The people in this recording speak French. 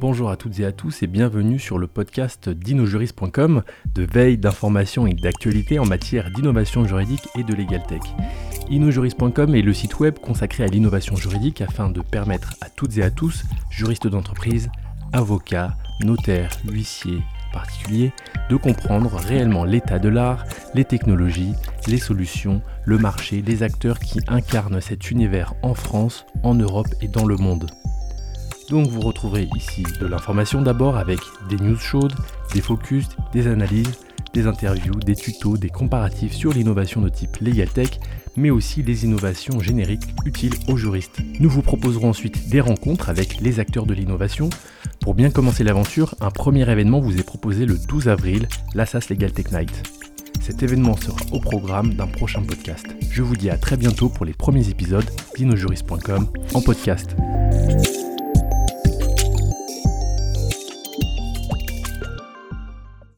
Bonjour à toutes et à tous et bienvenue sur le podcast d'inojuris.com de veille, d'information et d'actualité en matière d'innovation juridique et de legal tech. Inojuris.com est le site web consacré à l'innovation juridique afin de permettre à toutes et à tous, juristes d'entreprise, avocats, notaires, huissiers, particuliers, de comprendre réellement l'état de l'art, les technologies, les solutions, le marché, les acteurs qui incarnent cet univers en France, en Europe et dans le monde. Donc vous retrouverez ici de l'information d'abord avec des news chaudes, des focus, des analyses, des interviews, des tutos, des comparatifs sur l'innovation de type Legal Tech, mais aussi les innovations génériques utiles aux juristes. Nous vous proposerons ensuite des rencontres avec les acteurs de l'innovation. Pour bien commencer l'aventure, un premier événement vous est proposé le 12 avril, l'Assas Legal Tech Night. Cet événement sera au programme d'un prochain podcast. Je vous dis à très bientôt pour les premiers épisodes d'inojuris.com en podcast.